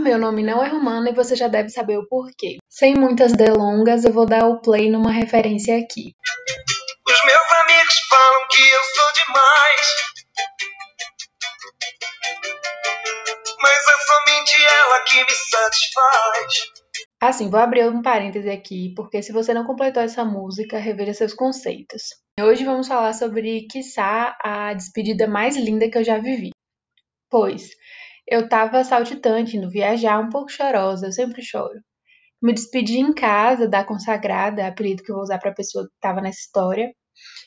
meu nome não é Romana e você já deve saber o porquê. Sem muitas delongas, eu vou dar o play numa referência aqui. Os meus amigos falam que eu sou demais. Mas é somente ela que me satisfaz. Assim, vou abrir um parêntese aqui, porque se você não completou essa música, reveja seus conceitos. Hoje vamos falar sobre, quiçá, a despedida mais linda que eu já vivi. Pois, eu tava saltitante, indo viajar, um pouco chorosa, eu sempre choro. Me despedi em casa da consagrada, apelido que eu vou usar para a pessoa que estava nessa história.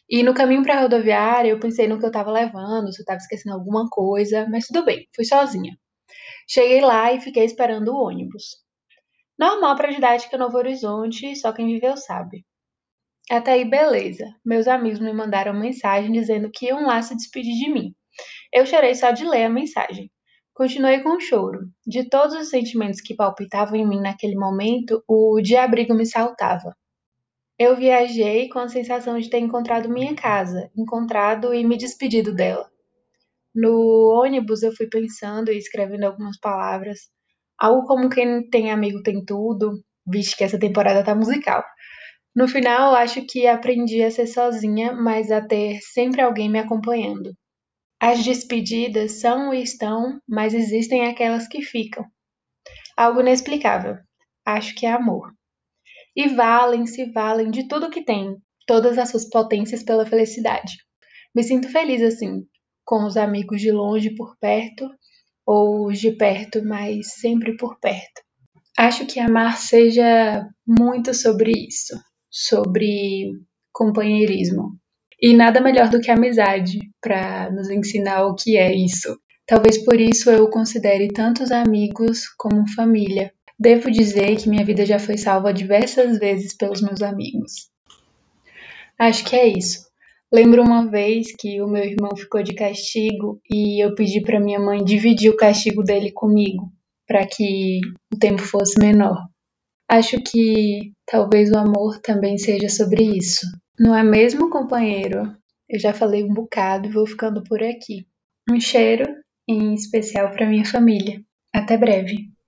E no caminho para rodoviária, eu pensei no que eu estava levando, se eu estava esquecendo alguma coisa, mas tudo bem, fui sozinha. Cheguei lá e fiquei esperando o ônibus. Normal para didática Novo Horizonte, só quem viveu sabe. Até aí, beleza. Meus amigos me mandaram mensagem dizendo que iam lá se despedir de mim. Eu chorei só de ler a mensagem. Continuei com o choro. De todos os sentimentos que palpitavam em mim naquele momento, o de abrigo me saltava. Eu viajei com a sensação de ter encontrado minha casa, encontrado e me despedido dela. No ônibus eu fui pensando e escrevendo algumas palavras, Algo como quem tem amigo tem tudo, visto que essa temporada tá musical. No final, acho que aprendi a ser sozinha, mas a ter sempre alguém me acompanhando. As despedidas são e estão, mas existem aquelas que ficam. Algo inexplicável. Acho que é amor. E valem, se valem de tudo que tem, todas as suas potências pela felicidade. Me sinto feliz assim, com os amigos de longe por perto ou de perto, mas sempre por perto. Acho que amar seja muito sobre isso, sobre companheirismo. E nada melhor do que a amizade para nos ensinar o que é isso. Talvez por isso eu considere tantos amigos como família. Devo dizer que minha vida já foi salva diversas vezes pelos meus amigos. Acho que é isso. Lembro uma vez que o meu irmão ficou de castigo e eu pedi para minha mãe dividir o castigo dele comigo, para que o tempo fosse menor. Acho que talvez o amor também seja sobre isso. Não é mesmo, companheiro? Eu já falei um bocado e vou ficando por aqui. Um cheiro, em especial para minha família. Até breve.